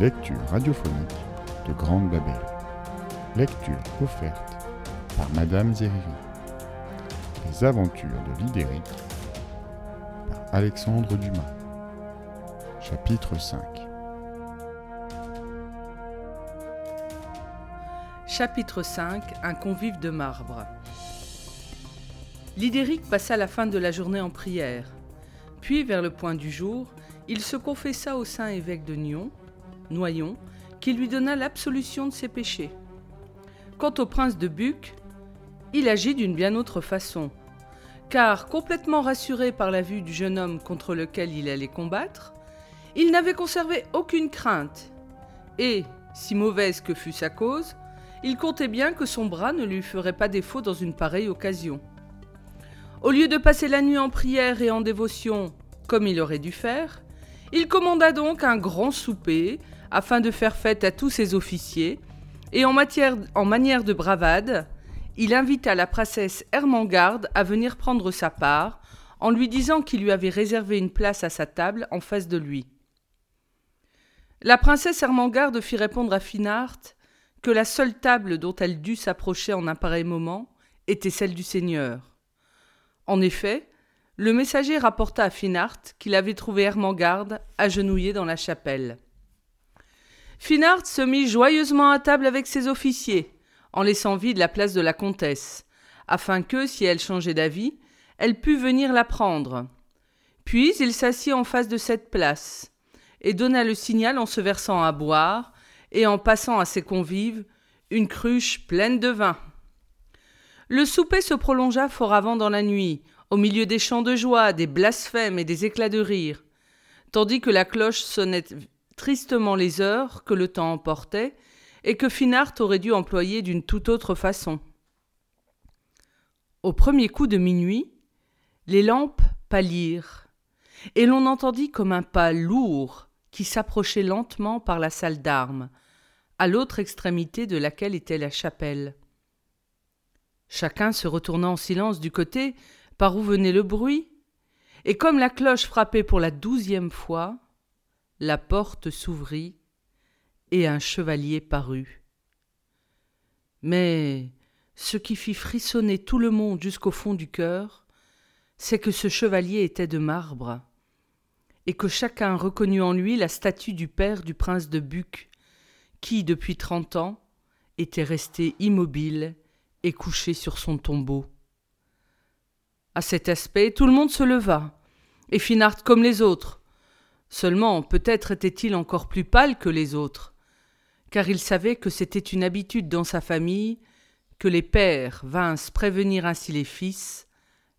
lectures radiophoniques de Grande Babel. Lecture offerte par Madame Zeriri. Les aventures de Lidéric par Alexandre Dumas. Chapitre 5 Chapitre 5 Un convive de marbre. Lidéric passa la fin de la journée en prière. Puis, vers le point du jour, il se confessa au saint évêque de Nyon, Noyon, qui lui donna l'absolution de ses péchés. Quant au prince de Buc, il agit d'une bien autre façon, car complètement rassuré par la vue du jeune homme contre lequel il allait combattre, il n'avait conservé aucune crainte, et, si mauvaise que fût sa cause, il comptait bien que son bras ne lui ferait pas défaut dans une pareille occasion. Au lieu de passer la nuit en prière et en dévotion, comme il aurait dû faire, il commanda donc un grand souper afin de faire fête à tous ses officiers, et en, manière de bravade, il invita la princesse Hermangarde à venir prendre sa part, en lui disant qu'il lui avait réservé une place à sa table en face de lui. La princesse Hermangarde fit répondre à Finart que la seule table dont elle dut s'approcher en un pareil moment était celle du Seigneur. En effet, le messager rapporta à Finart qu'il avait trouvé Hermangarde agenouillé dans la chapelle. Finart se mit joyeusement à table avec ses officiers, en laissant vide la place de la comtesse, afin que, si elle changeait d'avis, elle pût venir la prendre. Puis il s'assit en face de cette place, et donna le signal en se versant à boire, et en passant à ses convives une cruche pleine de vin. Le souper se prolongea fort avant dans la nuit, au milieu des chants de joie, des blasphèmes et des éclats de rire, tandis que la cloche sonnait tristement les heures que le temps emportait, et que Finart aurait dû employer d'une toute autre façon. Au premier coup de minuit, les lampes pâlirent, et l'on entendit comme un pas lourd qui s'approchait lentement par la salle d'armes, à l'autre extrémité de laquelle était la chapelle. Chacun se retourna en silence du côté par où venait le bruit, et comme la cloche frappait pour la douzième fois, la porte s'ouvrit et un chevalier parut. Mais ce qui fit frissonner tout le monde jusqu'au fond du cœur, c'est que ce chevalier était de marbre, et que chacun reconnut en lui la statue du père du prince de Buc, qui, depuis trente ans, était resté immobile et couché sur son tombeau. À cet aspect, tout le monde se leva, et Finart comme les autres. Seulement, peut-être était-il encore plus pâle que les autres, car il savait que c'était une habitude dans sa famille que les pères vinssent prévenir ainsi les fils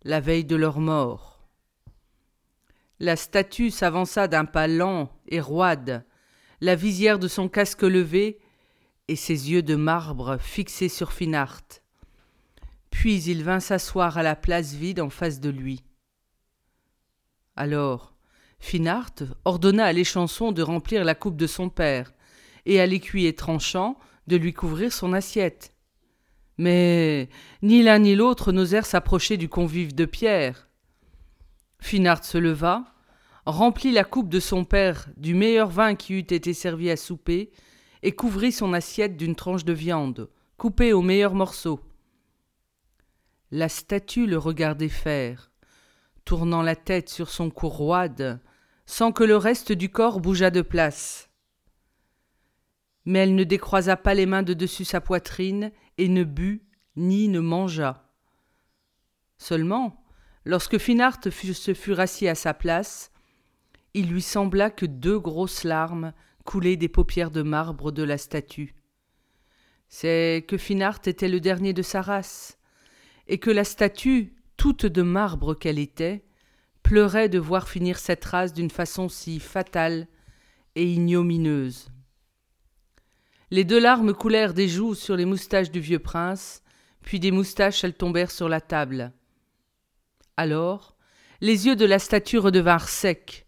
la veille de leur mort. La statue s'avança d'un pas lent et roide, la visière de son casque levé et ses yeux de marbre fixés sur Finart. Puis il vint s'asseoir à la place vide en face de lui. Alors, Finart ordonna à l'échanson de remplir la coupe de son père, et à l'écuyer tranchant de lui couvrir son assiette. Mais ni l'un ni l'autre n'osèrent s'approcher du convive de pierre. Finart se leva, remplit la coupe de son père du meilleur vin qui eût été servi à souper, et couvrit son assiette d'une tranche de viande, coupée aux meilleurs morceaux. La statue le regardait faire, tournant la tête sur son cou roide, sans que le reste du corps bougeât de place. Mais elle ne décroisa pas les mains de dessus sa poitrine et ne but ni ne mangea. Seulement, lorsque Finart se fut rassis à sa place, il lui sembla que deux grosses larmes coulaient des paupières de marbre de la statue. C'est que Finart était le dernier de sa race, et que la statue, toute de marbre qu'elle était, pleurait de voir finir cette race d'une façon si fatale et ignomineuse. Les deux larmes coulèrent des joues sur les moustaches du vieux prince, puis des moustaches elles tombèrent sur la table. Alors, les yeux de la statue redevinrent secs,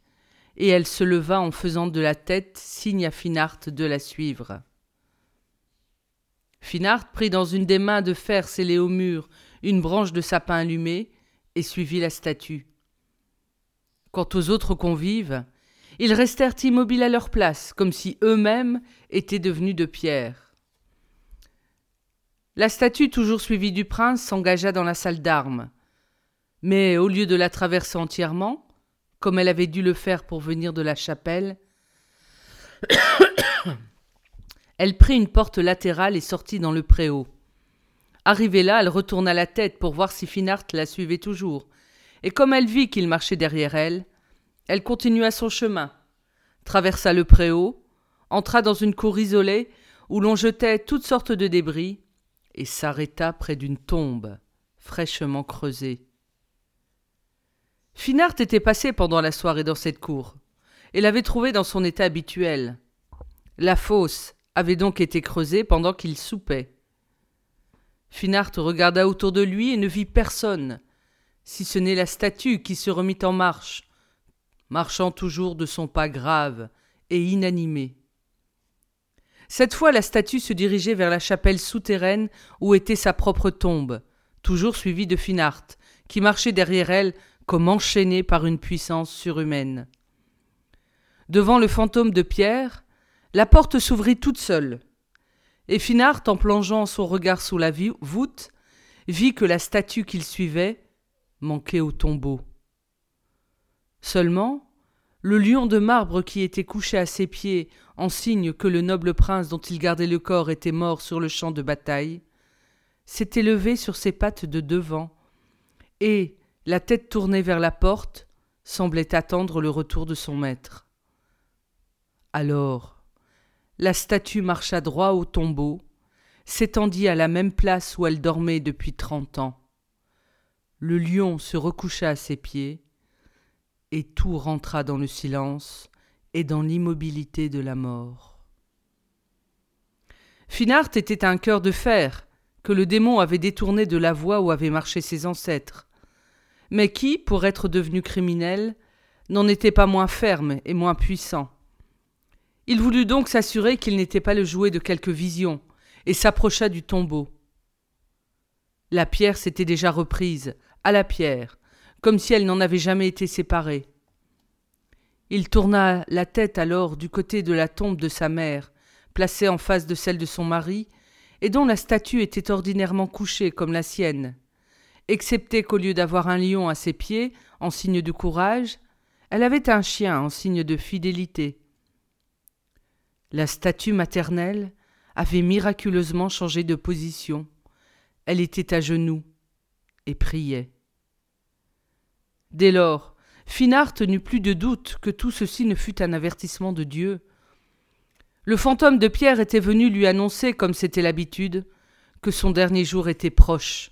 et elle se leva en faisant de la tête signe à Finart de la suivre. Finart prit dans une des mains de fer scellées au mur une branche de sapin allumée et suivit la statue. Quant aux autres convives, Ils restèrent immobiles à leur place, comme si eux-mêmes étaient devenus de pierre. La statue, toujours suivie du prince, s'engagea dans la salle d'armes. Mais au lieu de la traverser entièrement, comme elle avait dû le faire pour venir de la chapelle, elle prit une porte latérale et sortit dans le préau. Arrivée là, elle retourna la tête pour voir si Finart la suivait toujours, et comme elle vit qu'il marchait derrière elle, elle continua son chemin, traversa le préau, entra dans une cour isolée où l'on jetait toutes sortes de débris, et s'arrêta près d'une tombe fraîchement creusée. Finart était passé pendant la soirée dans cette cour, et l'avait trouvée dans son état habituel. La fosse avait donc été creusée pendant qu'il soupait. Finart regarda autour de lui et ne vit personne, si ce n'est la statue qui se remit en marche, marchant toujours de son pas grave et inanimé. Cette fois la statue se dirigeait vers la chapelle souterraine où était sa propre tombe, toujours suivie de Finart, qui marchait derrière elle comme enchaîné par une puissance surhumaine. Devant le fantôme de Pierre, la porte s'ouvrit toute seule. Et Finart, en plongeant son regard sous la voûte, vit que la statue qu'il suivait manquait au tombeau. Seulement, le lion de marbre qui était couché à ses pieds, en signe que le noble prince dont il gardait le corps était mort sur le champ de bataille, s'était levé sur ses pattes de devant, et, la tête tournée vers la porte, semblait attendre le retour de son maître. Alors, la statue marcha droit au tombeau, s'étendit à la même place où elle dormait depuis trente ans. Le lion se recoucha à ses pieds, et tout rentra dans le silence et dans l'immobilité de la mort. Finart était un cœur de fer que le démon avait détourné de la voie où avaient marché ses ancêtres, mais qui, pour être devenu criminel, n'en était pas moins ferme et moins puissant. Il voulut donc s'assurer qu'il n'était pas le jouet de quelque vision, et s'approcha du tombeau. La pierre s'était déjà reprise, à la pierre, comme si elle n'en avait jamais été séparée. Il tourna la tête alors du côté de la tombe de sa mère, placée en face de celle de son mari, et dont la statue était ordinairement couchée comme la sienne, excepté qu'au lieu d'avoir un lion à ses pieds, en signe de courage, elle avait un chien en signe de fidélité. La statue maternelle avait miraculeusement changé de position. Elle était à genoux et priait. Dès lors, Finart n'eut plus de doute que tout ceci ne fût un avertissement de Dieu. Le fantôme de Pierre était venu lui annoncer, comme c'était l'habitude, que son dernier jour était proche.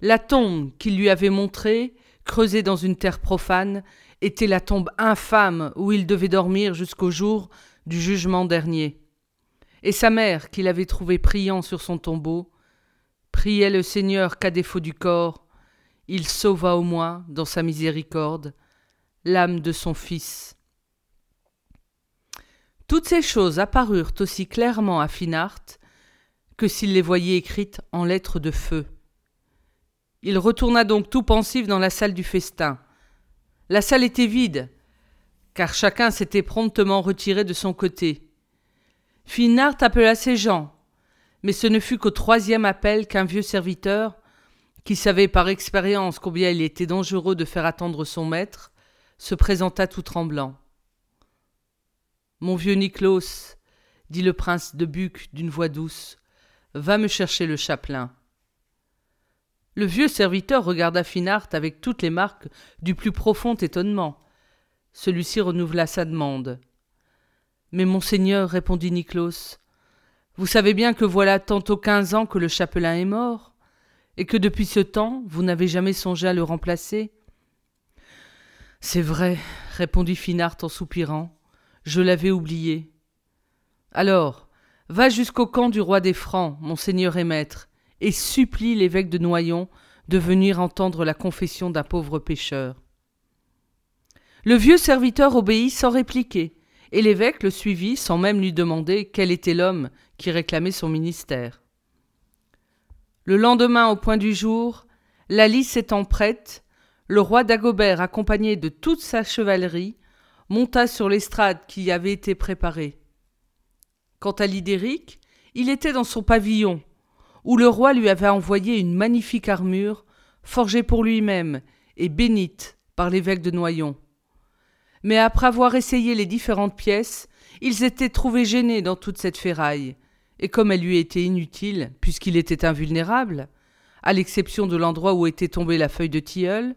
La tombe qu'il lui avait montrée, creusée dans une terre profane, était la tombe infâme où il devait dormir jusqu'au jour du jugement dernier. Et sa mère, qu'il avait trouvé priant sur son tombeau, priait le Seigneur qu'à défaut du corps, il sauva au moins, dans sa miséricorde, l'âme de son fils. Toutes ces choses apparurent aussi clairement à Finart que s'il les voyait écrites en lettres de feu. Il retourna donc tout pensif dans la salle du festin. La salle était vide, car chacun s'était promptement retiré de son côté. Finart appela ses gens, mais ce ne fut qu'au troisième appel qu'un vieux serviteur, qui savait par expérience combien il était dangereux de faire attendre son maître, se présenta tout tremblant. Mon vieux Niklaus, dit le prince de Buc d'une voix douce, va me chercher le chapelain. Le vieux serviteur regarda Finart avec toutes les marques du plus profond étonnement. Celui-ci renouvela sa demande. Mais monseigneur, répondit Niklaus, vous savez bien que voilà tantôt quinze ans que le chapelain est mort, et que depuis ce temps vous n'avez jamais songé à le remplacer. C'est vrai, répondit Finart en soupirant, je l'avais oublié. Alors, va jusqu'au camp du roi des Francs, mon seigneur et maître, et supplie l'évêque de Noyon de venir entendre la confession d'un pauvre pécheur. Le vieux serviteur obéit sans répliquer, et l'évêque le suivit sans même lui demander quel était l'homme qui réclamait son ministère. Le lendemain, au point du jour, la liste étant prête, le roi Dagobert, accompagné de toute sa chevalerie, monta sur l'estrade qui y avait été préparée. Quant à Lidéric, il était dans son pavillon, où le roi lui avait envoyé une magnifique armure, forgée pour lui-même et bénite par l'évêque de Noyon. Mais après avoir essayé les différentes pièces, ils étaient trouvés gênés dans toute cette ferraille, et comme elle lui était inutile, puisqu'il était invulnérable, à l'exception de l'endroit où était tombée la feuille de tilleul,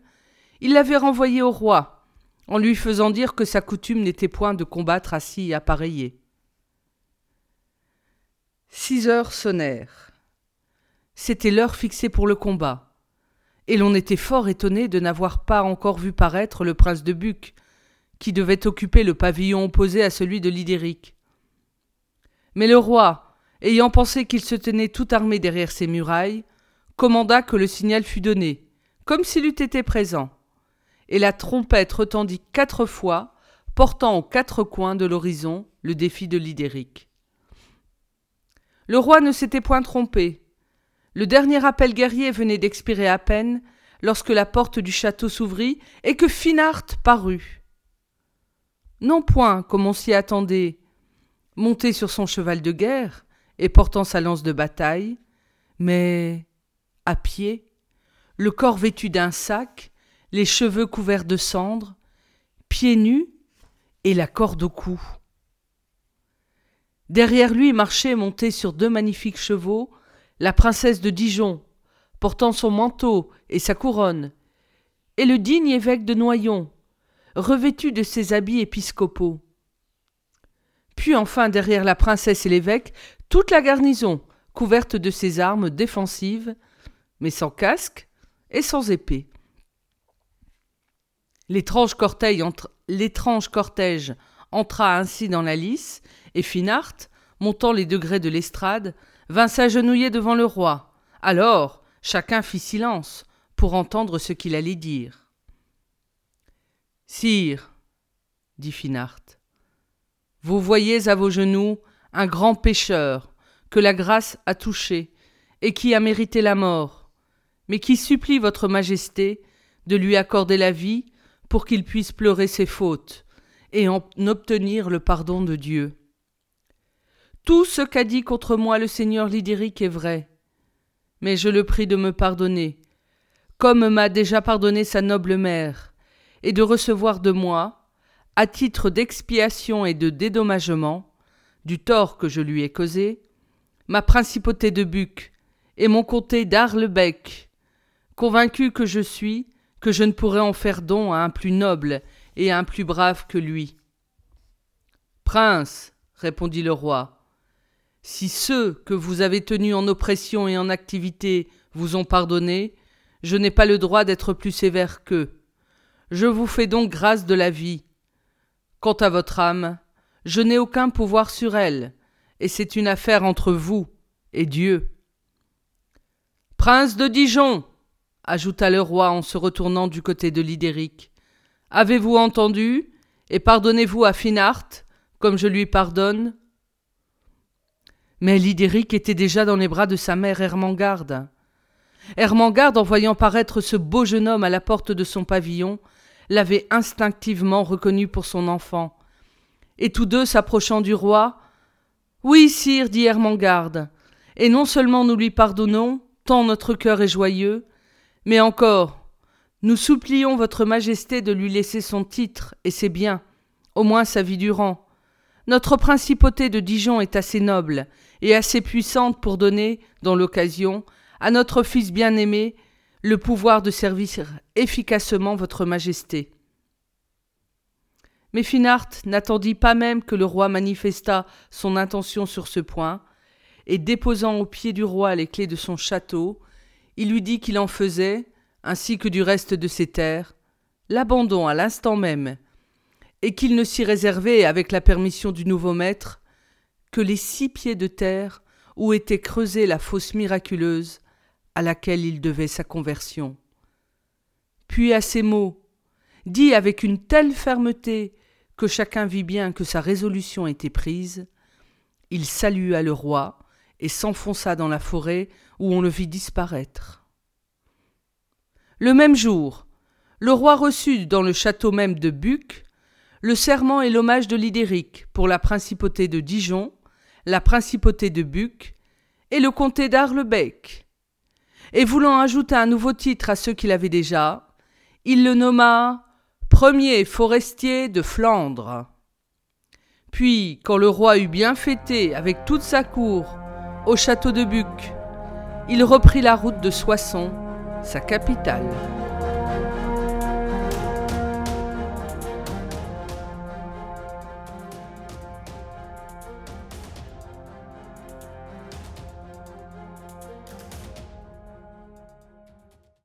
il l'avait renvoyé au roi, en lui faisant dire que sa coutume n'était point de combattre assis et appareillé. Six heures sonnèrent. C'était l'heure fixée pour le combat, et l'on était fort étonné de n'avoir pas encore vu paraître le prince de Buc, qui devait occuper le pavillon opposé à celui de Lidéric. Mais le roi, ayant pensé qu'il se tenait tout armé derrière ses murailles, commanda que le signal fût donné, comme s'il eût été présent, et la trompette retendit quatre fois, portant aux quatre coins de l'horizon le défi de Lidéric. Le roi ne s'était point trompé. Le dernier appel guerrier venait d'expirer à peine lorsque la porte du château s'ouvrit et que Finart parut. Non point, comme on s'y attendait, monté sur son cheval de guerre et portant sa lance de bataille, mais à pied, le corps vêtu d'un sac, les cheveux couverts de cendres, pieds nus et la corde au cou. Derrière lui marchait, montée sur deux magnifiques chevaux, la princesse de Dijon, portant son manteau et sa couronne, et le digne évêque de Noyon, revêtu de ses habits épiscopaux. Puis enfin derrière la princesse et l'évêque, toute la garnison, couverte de ses armes défensives, mais sans casque et sans épée. L'étrange cortège, entra ainsi dans la lice, et Finart, montant les degrés de l'estrade, vint s'agenouiller devant le roi. Alors chacun fit silence pour entendre ce qu'il allait dire. Sire, dit Finart, vous voyez à vos genoux un grand pécheur que la grâce a touché et qui a mérité la mort, mais qui supplie votre majesté de lui accorder la vie pour qu'il puisse pleurer ses fautes et en obtenir le pardon de Dieu. Tout ce qu'a dit contre moi le seigneur Lydéric est vrai, mais je le prie de me pardonner, comme m'a déjà pardonné sa noble mère, et de recevoir de moi, à titre d'expiation et de dédommagement, du tort que je lui ai causé, ma principauté de Buc et mon comté d'Arlebec, convaincu que je suis que je ne pourrais en faire don à un plus noble et à un plus brave que lui. Prince, répondit le roi, si ceux que vous avez tenus en oppression et en activité vous ont pardonné, je n'ai pas le droit d'être plus sévère qu'eux. Je vous fais donc grâce de la vie. Quant à votre âme, je n'ai aucun pouvoir sur elle, et c'est une affaire entre vous et Dieu. Prince de Dijon, ajouta le roi en se retournant du côté de Lidéric, avez-vous entendu, et pardonnez-vous à Finart, comme je lui pardonne? Mais Lidéric était déjà dans les bras de sa mère Hermangarde. Hermangarde, en voyant paraître ce beau jeune homme à la porte de son pavillon, l'avait instinctivement reconnu pour son enfant. Et tous deux s'approchant du roi. Oui, sire, dit Hermangarde, et non seulement nous lui pardonnons, tant notre cœur est joyeux, mais encore, nous supplions votre majesté de lui laisser son titre et ses biens, au moins sa vie durant. Notre principauté de Dijon est assez noble, et assez puissante pour donner, dans l'occasion, à notre Fils bien-aimé le pouvoir de servir efficacement votre Majesté. Mais Finart n'attendit pas même que le roi manifestât son intention sur ce point, et déposant au pied du roi les clés de son château, il lui dit qu'il en faisait, ainsi que du reste de ses terres, l'abandon à l'instant même, et qu'il ne s'y réservait, avec la permission du nouveau maître, que les six pieds de terre où était creusée la fosse miraculeuse à laquelle il devait sa conversion. Puis à ces mots, dits avec une telle fermeté que chacun vit bien que sa résolution était prise, il salua le roi et s'enfonça dans la forêt où on le vit disparaître. Le même jour, le roi reçut dans le château même de Buc le serment et l'hommage de Lidéric pour la principauté de Dijon, la principauté de Buc et le comté d'Arlebec. Et voulant ajouter un nouveau titre à ceux qu'il avait déjà, il le nomma premier forestier de Flandre. Puis, quand le roi eut bien fêté avec toute sa cour au château de Buc, il reprit la route de Soissons, sa capitale.